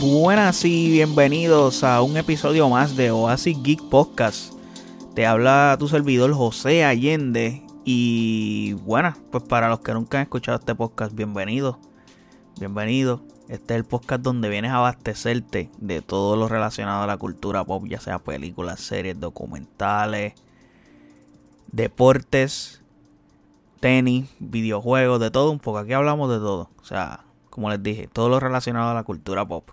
Buenas y bienvenidos a un episodio más de Oasis Geek Podcast. Te habla tu servidor José Allende y bueno, pues para los que nunca han escuchado este podcast, bienvenido, bienvenido. Este es el podcast donde vienes a abastecerte de todo lo relacionado a la cultura pop, ya sea películas, series, documentales, deportes, tenis, videojuegos, de todo un poco. Aquí hablamos de todo. O sea, como les dije, todo lo relacionado a la cultura pop.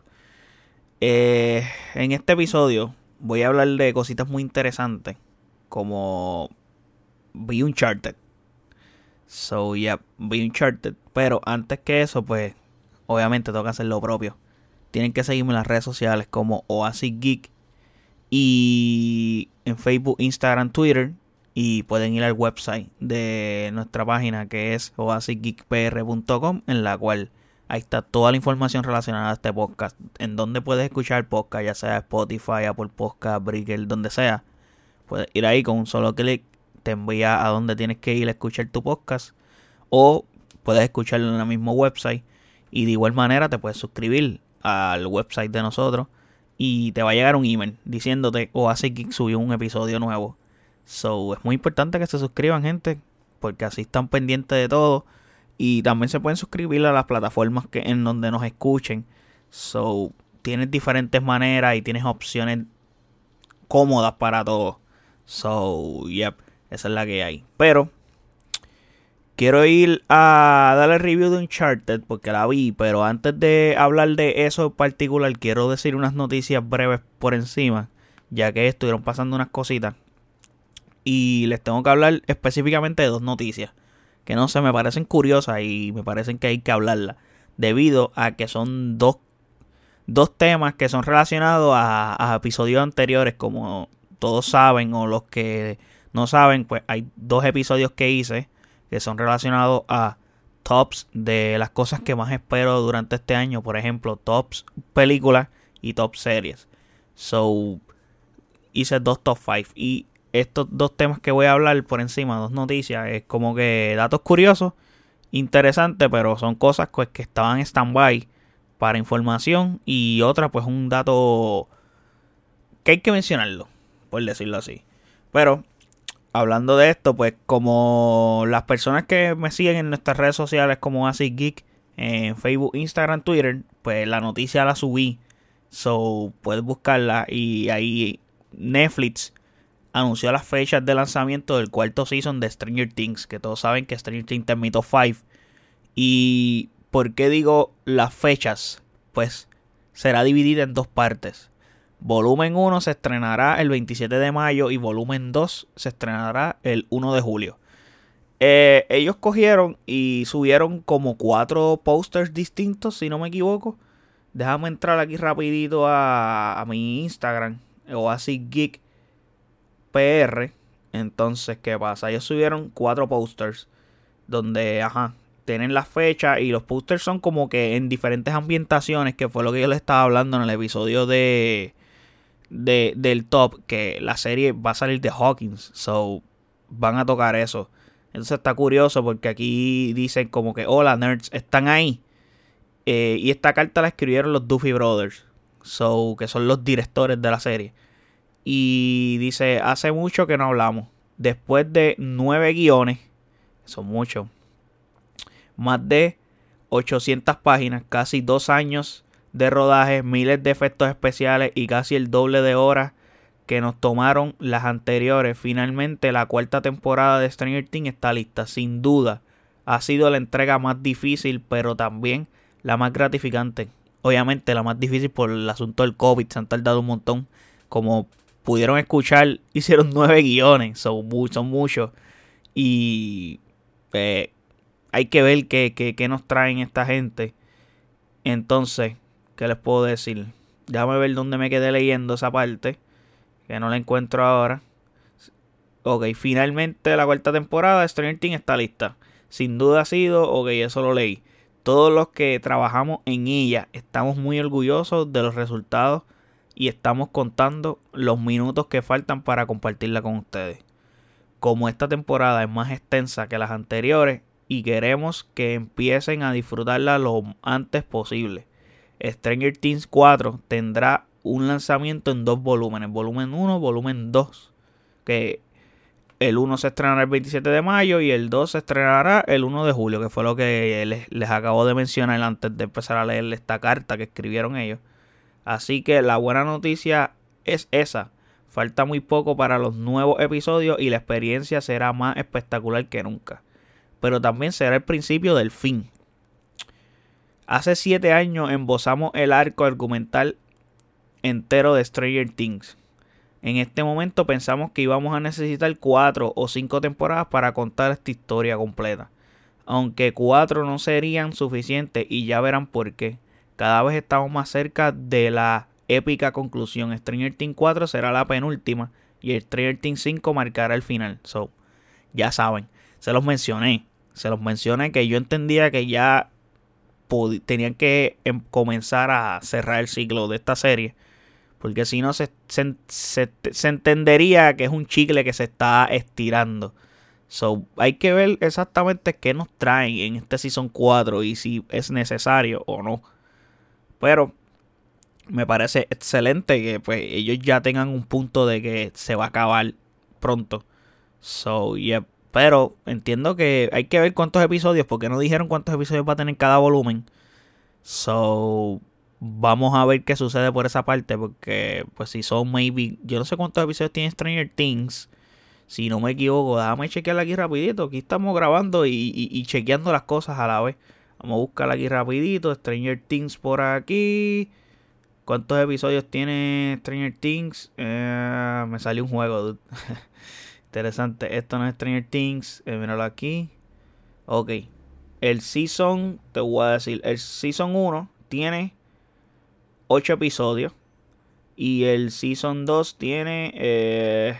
Eh, en este episodio voy a hablar de cositas muy interesantes como vi Uncharted. So, yeah, vi Uncharted. Pero antes que eso, pues, obviamente tengo que hacer lo propio. Tienen que seguirme en las redes sociales como Oasis Geek. Y en Facebook, Instagram, Twitter. Y pueden ir al website de nuestra página que es oasisgeekpr.com en la cual ahí está toda la información relacionada a este podcast. En donde puedes escuchar podcast, ya sea Spotify, Apple Podcast, Breaker, donde sea. Puedes ir ahí con un solo clic te envía a donde tienes que ir a escuchar tu podcast o puedes escucharlo en el mismo website y de igual manera te puedes suscribir al website de nosotros y te va a llegar un email diciéndote o hace que subió un episodio nuevo. So, es muy importante que se suscriban, gente, porque así están pendientes de todo y también se pueden suscribir a las plataformas que en donde nos escuchen. So, tienes diferentes maneras y tienes opciones cómodas para todo. So, yep. Esa es la que hay. Pero quiero ir a darle review de Uncharted porque la vi. Pero antes de hablar de eso en particular, quiero decir unas noticias breves por encima. Ya que estuvieron pasando unas cositas. Y les tengo que hablar específicamente de dos noticias. Que no sé, me parecen curiosas y me parecen que hay que hablarlas. Debido a que son dos, dos temas que son relacionados a, episodios anteriores. Como todos saben o los que no saben, pues hay dos episodios que hice que son relacionados a tops de las cosas que más espero durante este año. Por ejemplo, tops películas y top series. So, hice dos top 5. Y estos dos temas que voy a hablar por encima, dos noticias, es como que datos curiosos, interesantes, pero son cosas pues, que estaban en stand-by para información. Y otra, pues un dato que hay que mencionarlo, por decirlo así. Pero hablando de esto, pues como las personas que me siguen en nuestras redes sociales como Así Geek, en Facebook, Instagram, Twitter, pues la noticia la subí. So, puedes buscarla y ahí Netflix anunció las fechas de lanzamiento del cuarto season de Stranger Things, que todos saben que Stranger Things terminó 5. Y ¿por qué digo las fechas? Pues será dividida en dos partes. Volumen 1 se estrenará el 27 de mayo y volumen 2 se estrenará el 1 de julio. Eh, ellos cogieron y subieron como cuatro posters distintos, si no me equivoco. Déjame entrar aquí rapidito a, mi Instagram, o así Geek PR. Entonces, ¿qué pasa? Ellos subieron cuatro posters donde, ajá, tienen la fecha y los posters son como que en diferentes ambientaciones, que fue lo que yo les estaba hablando en el episodio de de, del top que la serie va a salir de Hawkins. So, van a tocar eso. Entonces está curioso porque aquí dicen como que, hola nerds, están ahí. Eh, y esta carta la escribieron los Duffy Brothers. So, que son los directores de la serie. Y dice, hace mucho que no hablamos. Después de nueve guiones, son muchos, más de 800 páginas, casi dos años de rodaje, miles de efectos especiales y casi el doble de horas que nos tomaron las anteriores. Finalmente la cuarta temporada de Stranger Things está lista. Sin duda ha sido la entrega más difícil, pero también la más gratificante. Obviamente la más difícil por el asunto del COVID. Se han tardado un montón. Como pudieron escuchar, hicieron nueve guiones. Son, son muchos. Y eh, hay que ver qué, qué nos traen esta gente. Entonces, ¿Qué les puedo decir? Déjame ver dónde me quedé leyendo esa parte. Que no la encuentro ahora. Ok, finalmente la cuarta temporada de Stranger Things está lista. Sin duda ha sido, ok, eso lo leí. Todos los que trabajamos en ella estamos muy orgullosos de los resultados y estamos contando los minutos que faltan para compartirla con ustedes. Como esta temporada es más extensa que las anteriores y queremos que empiecen a disfrutarla lo antes posible Stranger Things 4 tendrá un lanzamiento en dos volúmenes, volumen 1, volumen 2, que el 1 se estrenará el 27 de mayo y el 2 se estrenará el 1 de julio, que fue lo que les, les acabo de mencionar antes de empezar a leer esta carta que escribieron ellos. Así que la buena noticia es esa. Falta muy poco para los nuevos episodios y la experiencia será más espectacular que nunca. Pero también será el principio del fin. Hace 7 años embosamos el arco argumental entero de Stranger Things. En este momento pensamos que íbamos a necesitar 4 o 5 temporadas para contar esta historia completa. Aunque 4 no serían suficientes y ya verán por qué. Cada vez estamos más cerca de la épica conclusión. Stranger Things 4 será la penúltima y Stranger Things 5 marcará el final. So, ya saben, se los mencioné. Se los mencioné que yo entendía que ya tenían que em, comenzar a cerrar el ciclo de esta serie. Porque si no, se, se, entendería que es un chicle que se está estirando. So, hay que ver exactamente qué nos traen en este Season 4 y si es necesario o no. Pero me parece excelente que pues ellos ya tengan un punto de que se va a acabar pronto. So, yeah. Pero entiendo que hay que ver cuántos episodios, porque no dijeron cuántos episodios va a tener cada volumen. So, vamos a ver qué sucede por esa parte, porque pues si son maybe, yo no sé cuántos episodios tiene Stranger Things. Si no me equivoco, déjame chequear aquí rapidito. Aquí estamos grabando y, y chequeando las cosas a la vez. Vamos a buscar aquí rapidito. Stranger Things por aquí. ¿Cuántos episodios tiene Stranger Things? Eh, me salió un juego. Interesante. Esto no es Stranger Things. Eh, míralo aquí. Ok. El Season, te voy a decir. El Season 1 tiene 8 episodios. Y el Season 2 tiene eh,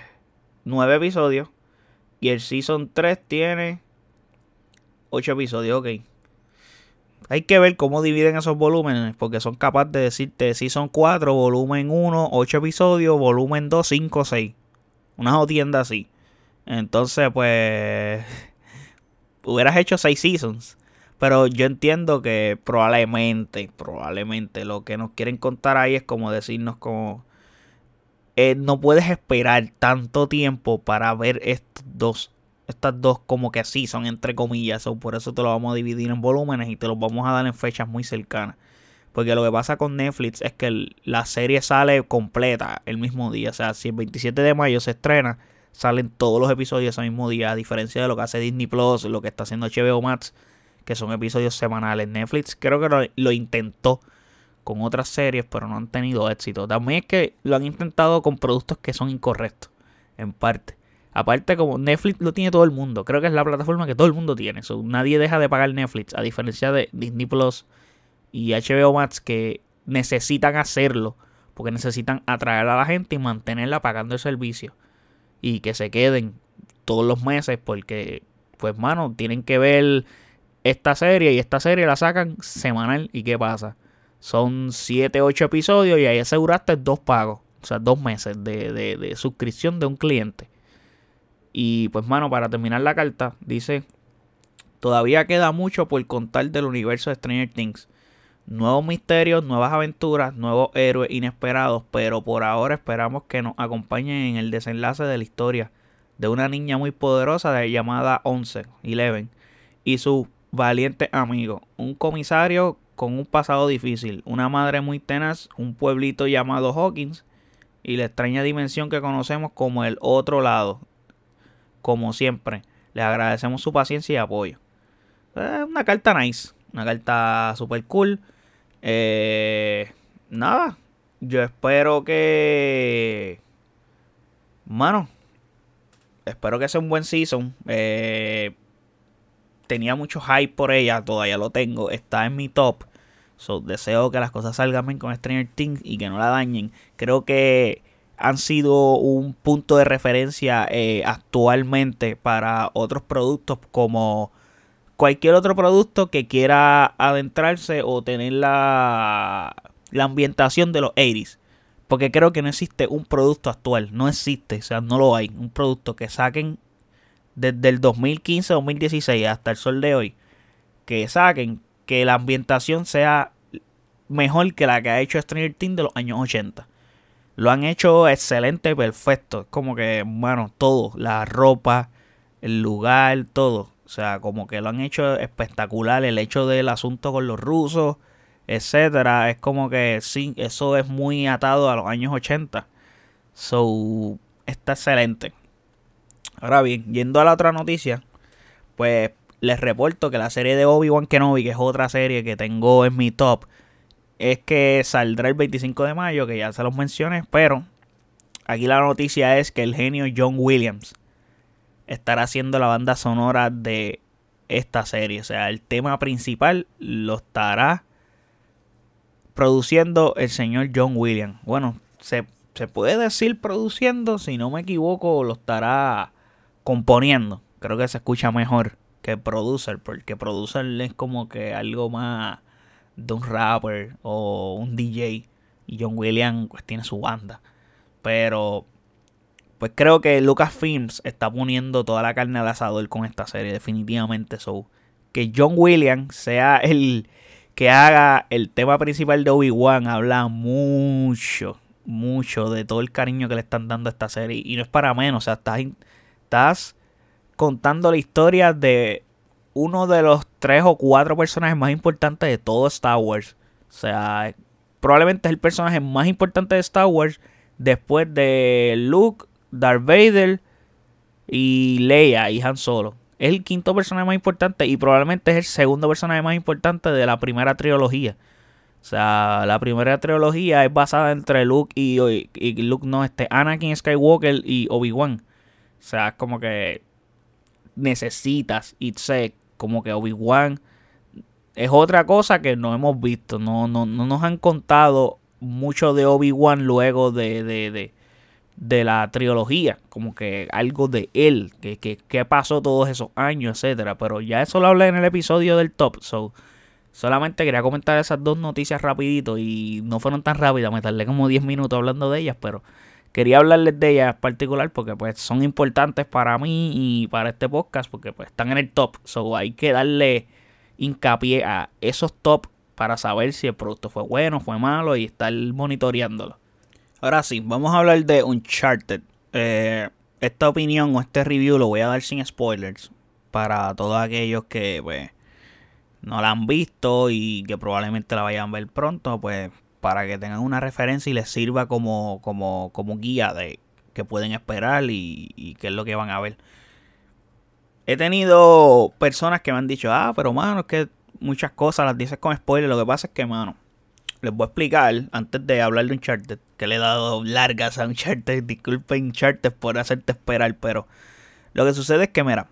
9 episodios. Y el Season 3 tiene 8 episodios. Ok. Hay que ver cómo dividen esos volúmenes, porque son capaces de decirte si son 4, volumen 1, 8 episodios, volumen 2, 5, 6. Una jodienda así. Entonces, pues. Hubieras hecho 6 seasons. Pero yo entiendo que probablemente, probablemente lo que nos quieren contar ahí es como decirnos como... Eh, no puedes esperar tanto tiempo para ver estos dos estas dos como que así son entre comillas, o por eso te lo vamos a dividir en volúmenes y te los vamos a dar en fechas muy cercanas. Porque lo que pasa con Netflix es que la serie sale completa el mismo día. O sea, si el 27 de mayo se estrena, salen todos los episodios ese mismo día. A diferencia de lo que hace Disney Plus, lo que está haciendo HBO Max, que son episodios semanales. Netflix creo que lo, lo intentó con otras series, pero no han tenido éxito. También es que lo han intentado con productos que son incorrectos, en parte. Aparte, como Netflix lo tiene todo el mundo, creo que es la plataforma que todo el mundo tiene. nadie deja de pagar Netflix, a diferencia de Disney Plus y HBO Max, que necesitan hacerlo porque necesitan atraer a la gente y mantenerla pagando el servicio. Y que se queden todos los meses, porque, pues, mano, tienen que ver esta serie y esta serie la sacan semanal. ¿Y qué pasa? Son 7, 8 episodios y ahí aseguraste dos pagos, o sea, dos meses de, de suscripción de un cliente. Y pues, mano, para terminar la carta, dice: Todavía queda mucho por contar del universo de Stranger Things. Nuevos misterios, nuevas aventuras, nuevos héroes inesperados, pero por ahora esperamos que nos acompañen en el desenlace de la historia de una niña muy poderosa llamada Once, Eleven, y su valiente amigo, un comisario con un pasado difícil, una madre muy tenaz, un pueblito llamado Hawkins y la extraña dimensión que conocemos como el otro lado, como siempre, les agradecemos su paciencia y apoyo. una carta nice, una carta super cool. Eh, nada, yo espero que... Mano, espero que sea un buen season. Eh, tenía mucho hype por ella, todavía lo tengo. Está en mi top. So, deseo que las cosas salgan bien con Stranger Things y que no la dañen. Creo que han sido un punto de referencia eh, actualmente para otros productos como cualquier otro producto que quiera adentrarse o tener la, la ambientación de los 80s. Porque creo que no existe un producto actual, no existe, o sea, no lo hay. Un producto que saquen desde el 2015-2016 hasta el sol de hoy, que saquen que la ambientación sea mejor que la que ha hecho Stranger Things de los años 80. Lo han hecho excelente, perfecto. Como que, bueno, todo, la ropa, el lugar, todo. O sea, como que lo han hecho espectacular. El hecho del asunto con los rusos, etcétera. Es como que sí, eso es muy atado a los años 80. So, está excelente. Ahora bien, yendo a la otra noticia, pues les reporto que la serie de Obi-Wan Kenobi, que es otra serie que tengo en mi top, es que saldrá el 25 de mayo, que ya se los mencioné, pero aquí la noticia es que el genio John Williams estará haciendo la banda sonora de esta serie. O sea, el tema principal lo estará produciendo el señor John Williams. Bueno, se, se puede decir produciendo, si no me equivoco, lo estará componiendo. Creo que se escucha mejor que producer, porque producer es como que algo más de un rapper o un DJ. Y John Williams pues tiene su banda. Pero pues creo que Lucasfilms está poniendo toda la carne al asador con esta serie, definitivamente. So, que John Williams sea el que haga el tema principal de Obi-Wan habla mucho, mucho de todo el cariño que le están dando a esta serie. Y no es para menos, o sea, estás, estás contando la historia de uno de los tres o cuatro personajes más importantes de todo Star Wars. O sea, probablemente es el personaje más importante de Star Wars después de Luke, Darth Vader y Leia y Han Solo. Es el quinto personaje más importante y probablemente es el segundo personaje más importante de la primera trilogía. O sea, la primera trilogía es basada entre Luke y, Luke no, este Anakin Skywalker y Obi-Wan. O sea, como que necesitas y sé como que Obi-Wan es otra cosa que no hemos visto. No, no, no nos han contado mucho de Obi-Wan luego de, de, de, la trilogía. Como que algo de él. Que, que, pasó todos esos años, etcétera. Pero ya eso lo hablé en el episodio del top. So, solamente quería comentar esas dos noticias rapidito. Y no fueron tan rápidas. Me tardé como 10 minutos hablando de ellas. Pero quería hablarles de ellas en particular porque pues son importantes para mí y para este podcast porque pues están en el top. So hay que darle hincapié a esos top para saber si el producto fue bueno, fue malo y estar monitoreándolo. Ahora sí, vamos a hablar de Uncharted. Eh, esta opinión o este review lo voy a dar sin spoilers para todos aquellos que pues no la han visto y que probablemente la vayan a ver pronto, pues para que tengan una referencia y les sirva como, como, como guía de qué pueden esperar y, qué es lo que van a ver. He tenido personas que me han dicho, ah, pero mano, es que muchas cosas las dices con spoiler. Lo que pasa es que, mano, les voy a explicar antes de hablar de Uncharted, que le he dado largas a Uncharted. Disculpen, Uncharted, por hacerte esperar, pero lo que sucede es que, mira,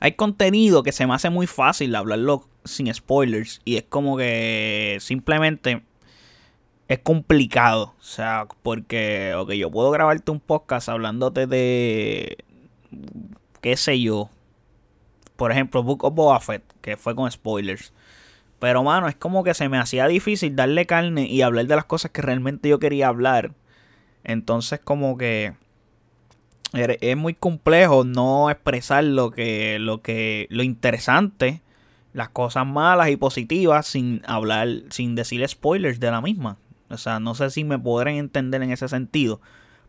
hay contenido que se me hace muy fácil hablarlo sin spoilers. Y es como que simplemente es complicado. O sea, porque, ok, yo puedo grabarte un podcast hablándote de, qué sé yo. Por ejemplo, Book of Boba que fue con spoilers. Pero, mano, es como que se me hacía difícil darle carne y hablar de las cosas que realmente yo quería hablar. Entonces, como que es muy complejo no expresar lo que, lo que, lo interesante las cosas malas y positivas sin hablar, sin decir spoilers de la misma. O sea, no sé si me podrán entender en ese sentido.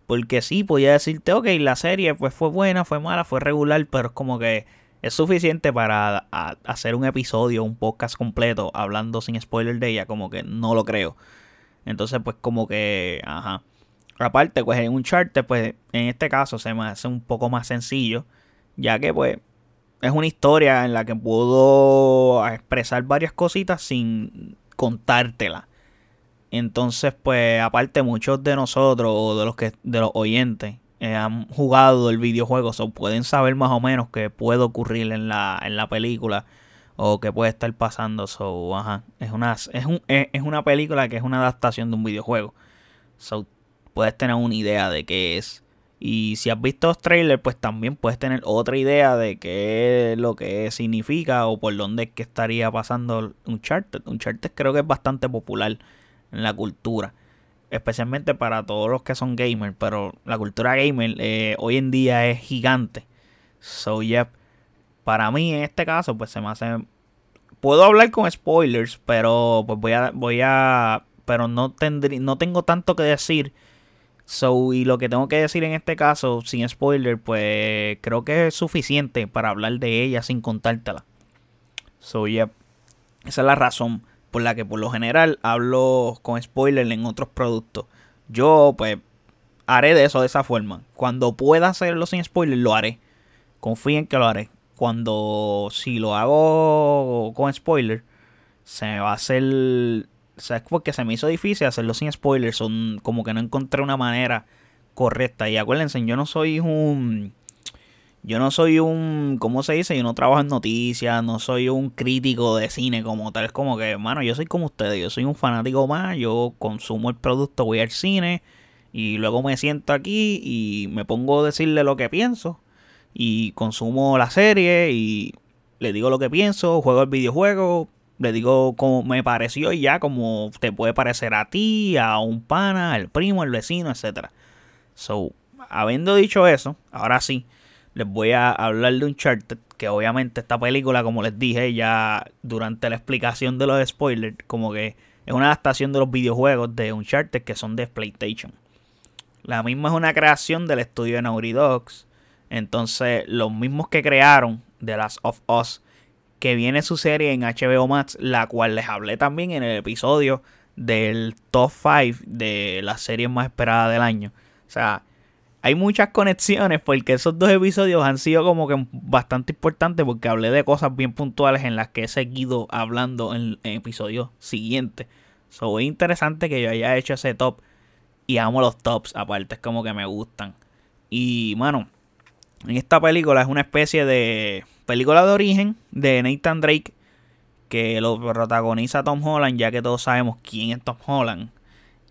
Porque sí, podía decirte, ok, la serie pues fue buena, fue mala, fue regular, pero es como que es suficiente para hacer un episodio, un podcast completo hablando sin spoilers de ella, como que no lo creo. Entonces, pues como que, ajá. Aparte, pues en un chart, pues en este caso se me hace un poco más sencillo, ya que pues es una historia en la que puedo expresar varias cositas sin contártela. Entonces, pues, aparte, muchos de nosotros o de los que de los oyentes eh, han jugado el videojuego, o pueden saber más o menos qué puede ocurrir en la, en la película o qué puede estar pasando. So, ajá, es una, es, un, es una película que es una adaptación de un videojuego. So, puedes tener una idea de qué es. Y si has visto los trailers, pues también puedes tener otra idea de qué es lo que significa o por dónde es que estaría pasando Uncharted. Uncharted creo que es bastante popular en la cultura, especialmente para todos los que son gamers, pero la cultura gamer eh, hoy en día es gigante. So, yeah, para mí en este caso, pues se me hace puedo hablar con spoilers, pero pues voy a, voy a, pero no no tengo tanto que decir. So, y lo que tengo que decir en este caso, sin spoiler, pues creo que es suficiente para hablar de ella sin contártela. So, yeah. Esa es la razón por la que por lo general hablo con spoiler en otros productos. Yo, pues, haré de eso de esa forma. Cuando pueda hacerlo sin spoiler, lo haré. Confíen que lo haré. Cuando, si lo hago con spoiler, se me va a hacer. O sea, es porque se me hizo difícil hacerlo sin spoiler. Son como que no encontré una manera correcta. Y acuérdense, yo no soy un yo no soy un, ¿cómo se dice? Yo no trabajo en noticias, no soy un crítico de cine como tal. Es como que, mano, yo soy como ustedes, yo soy un fanático más, yo consumo el producto, voy al cine y luego me siento aquí y me pongo a decirle lo que pienso y consumo la serie y le digo lo que pienso, juego el videojuego, le digo cómo me pareció y ya como te puede parecer a ti, a un pana, al primo, al vecino, etcétera. So, habiendo dicho eso, ahora sí les voy a hablar de Uncharted, que obviamente esta película, como les dije ya durante la explicación de los spoilers, como que es una adaptación de los videojuegos de Uncharted que son de PlayStation. La misma es una creación del estudio de Naughty Dogs. Entonces, los mismos que crearon The Last of Us, que viene su serie en HBO Max, la cual les hablé también en el episodio del top 5 de las series más esperadas del año. O sea, hay muchas conexiones porque esos dos episodios han sido como que bastante importantes porque hablé de cosas bien puntuales en las que he seguido hablando en, episodios siguientes. So, es interesante que yo haya hecho ese top y amo los tops aparte, es como que me gustan. Y, mano, en esta película es una especie de película de origen de Nathan Drake que lo protagoniza Tom Holland, ya que todos sabemos quién es Tom Holland.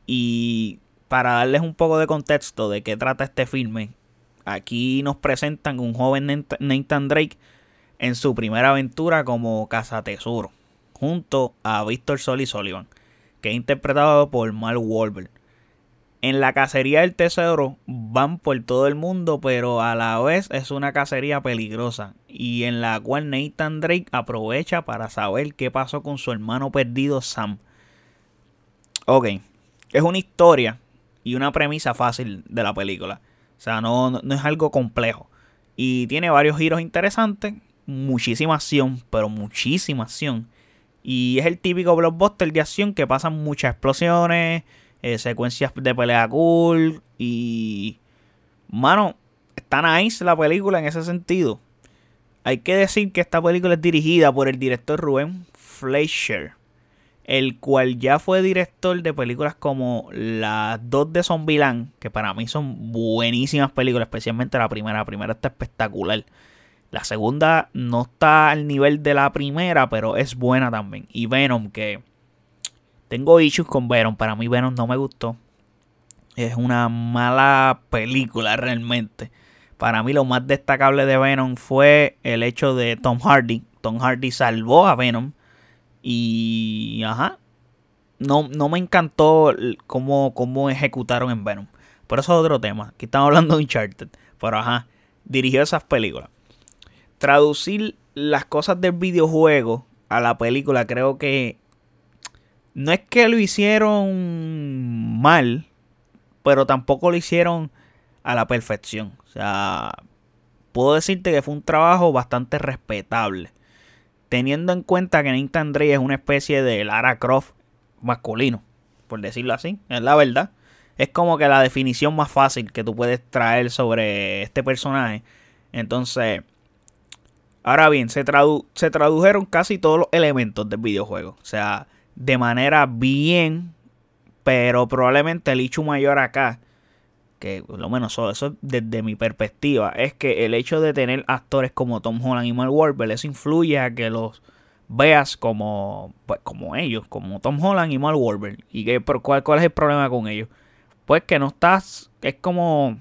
Y para darles un poco de contexto de qué trata este filme, aquí nos presentan un joven Nathan Drake en su primera aventura como cazatesoro, junto a Víctor Sol Sullivan, que es interpretado por Mark Wahlberg. En la cacería del tesoro van por todo el mundo, pero a la vez es una cacería peligrosa y en la cual Nathan Drake aprovecha para saber qué pasó con su hermano perdido Sam. Ok, es una historia y una premisa fácil de la película. O sea, no, no, es algo complejo. Y tiene varios giros interesantes, muchísima acción, pero muchísima acción. Y es el típico blockbuster de acción que pasan muchas explosiones, eh, secuencias de pelea cool y... Mano, está nice la película en ese sentido. Hay que decir que esta película es dirigida por el director Rubén Fleischer el cual ya fue director de películas como las dos de Zombieland, que para mí son buenísimas películas, especialmente la primera. La primera está espectacular. La segunda no está al nivel de la primera, pero es buena también. Y Venom, que tengo issues con Venom. Para mí Venom no me gustó. Es una mala película realmente. Para mí lo más destacable de Venom fue el hecho de Tom Hardy. Tom Hardy salvó a Venom y, ajá, no, no me encantó cómo, cómo ejecutaron en Venom. Pero eso es otro tema. Aquí estamos hablando de Uncharted. Pero, ajá, dirigió esas películas. Traducir las cosas del videojuego a la película creo que no es que lo hicieron mal, pero tampoco lo hicieron a la perfección. O sea, puedo decirte que fue un trabajo bastante respetable teniendo en cuenta que Nathan Drake es una especie de Lara Croft masculino, por decirlo así, es la verdad. Es como que la definición más fácil que tú puedes traer sobre este personaje. Entonces, ahora bien, se, se tradujeron casi todos los elementos del videojuego. O sea, de manera bien, pero probablemente el hecho mayor acá que lo menos eso desde mi perspectiva, es que el hecho de tener actores como Tom Holland y Mark Wahlberg, eso influye a que los veas como, pues, como ellos, como Tom Holland y Mark Wahlberg. ¿Y que, cuál, cuál es el problema con ellos? Pues que no estás, es como,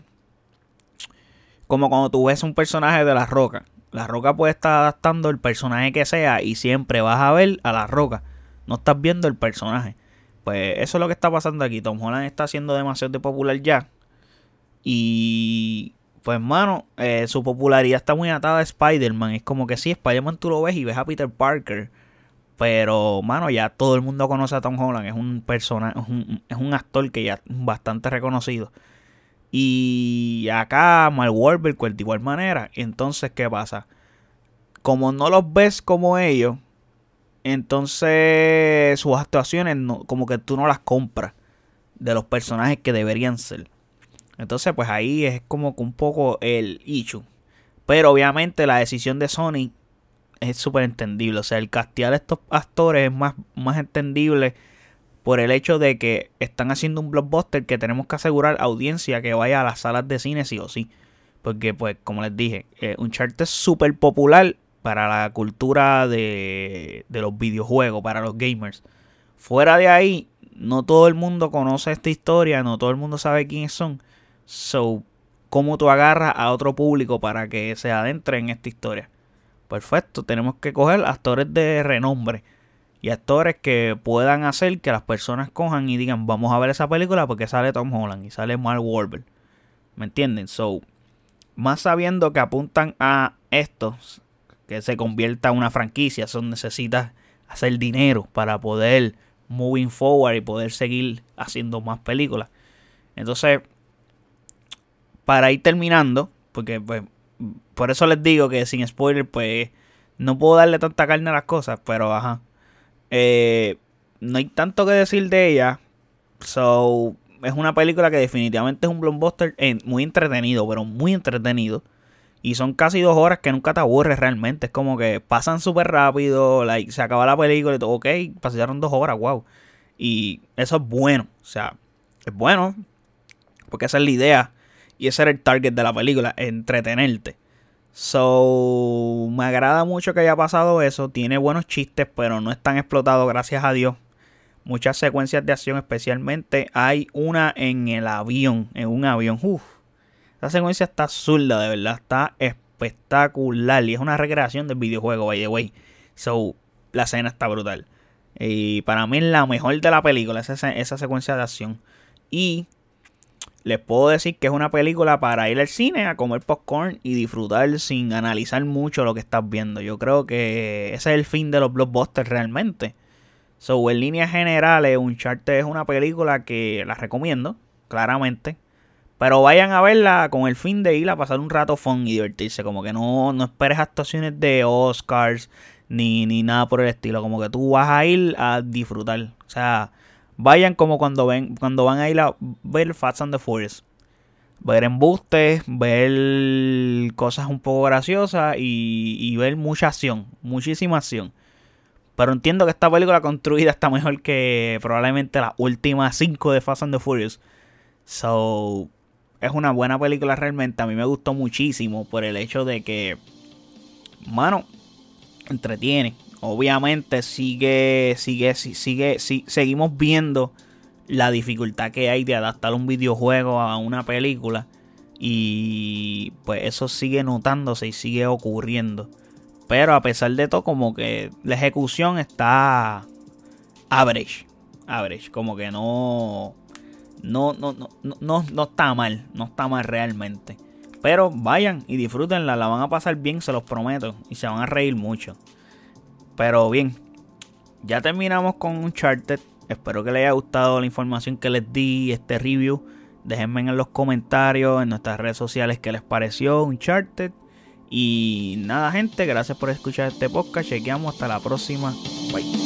como cuando tú ves un personaje de La Roca. La Roca puede estar adaptando el personaje que sea y siempre vas a ver a La Roca. No estás viendo el personaje. Pues eso es lo que está pasando aquí. Tom Holland está siendo demasiado popular ya y pues, mano, su popularidad está muy atada a Spider-Man. Es como que sí, Spider-Man tú lo ves y ves a Peter Parker. Pero, mano, ya todo el mundo conoce a Tom Holland. Es un personaje, es un, actor que ya es bastante reconocido. Y acá Mark Wahlberg, pues, de igual manera. Entonces, ¿qué pasa? Como no los ves como ellos, entonces sus actuaciones como que tú no las compras de los personajes que deberían ser. Entonces, pues ahí es como que un poco el issue. Pero obviamente la decisión de Sony es súper entendible. O sea, el castear a estos actores es más, más entendible por el hecho de que están haciendo un blockbuster que tenemos que asegurar audiencia que vaya a las salas de cine sí o sí. Porque, pues, como les dije, eh, un chart es súper popular para la cultura de, los videojuegos, para los gamers. Fuera de ahí, no todo el mundo conoce esta historia, no todo el mundo sabe quiénes son. So, ¿cómo tú agarras a otro público para que se adentre en esta historia? Perfecto, tenemos que coger actores de renombre y actores que puedan hacer que las personas cojan y digan, vamos a ver esa película porque sale Tom Holland y sale Mark Wahlberg. ¿Me entienden? So, más sabiendo que apuntan a esto, que se convierta en una franquicia, son necesitas hacer dinero para poder moving forward y poder seguir haciendo más películas. Entonces, para ir terminando, porque pues, por eso les digo que sin spoiler, pues no puedo darle tanta carne a las cosas, pero ajá. Eh, no hay tanto que decir de ella. So, es una película que definitivamente es un blockbuster muy entretenido, pero muy entretenido. Y son casi dos horas que nunca te aburres realmente. Es como que pasan súper rápido, like, se acaba la película y todo, ok, pasaron dos horas, wow. Y eso es bueno, o sea, es bueno, porque esa es la idea y ese era el target de la película, entretenerte. So, me agrada mucho que haya pasado eso. Tiene buenos chistes, pero no es tan explotado, gracias a Dios. Muchas secuencias de acción, especialmente hay una en el avión, en un avión. Uf, esa secuencia está zurda, de verdad, está espectacular. Y es una recreación del videojuego, by the way. So, la escena está brutal. Y para mí es la mejor de la película, esa, esa secuencia de acción. Y les puedo decir que es una película para ir al cine a comer popcorn y disfrutar sin analizar mucho lo que estás viendo. Yo creo que ese es el fin de los blockbusters realmente. So, en líneas generales, Uncharted es una película que la recomiendo, claramente. Pero vayan a verla con el fin de ir a pasar un rato fun y divertirse. Como que no, no esperes actuaciones de Oscars ni, ni nada por el estilo. Como que tú vas a ir a disfrutar. O sea, Vayan como cuando ven cuando van a ir a ver Fast and the Furious. Ver embustes, ver cosas un poco graciosas y, y ver mucha acción, muchísima acción. Pero entiendo que esta película construida está mejor que probablemente las últimas 5 de Fast and the Furious. So, es una buena película realmente. A mí me gustó muchísimo por el hecho de que, mano, entretiene obviamente sigue, sigue, sigue, sigue, seguimos viendo la dificultad que hay de adaptar un videojuego a una película. Y pues eso sigue notándose y sigue ocurriendo. Pero a pesar de todo, como que la ejecución está average. Average. Como que no. No, no, no, no, no está mal. No está mal realmente. Pero vayan y disfrútenla. La van a pasar bien, se los prometo. Y se van a reír mucho. Pero bien, ya terminamos con Uncharted. Espero que les haya gustado la información que les di, este review. Déjenme en los comentarios, en nuestras redes sociales, qué les pareció Uncharted. Y nada, gente, gracias por escuchar este podcast. Chequeamos hasta la próxima. Bye.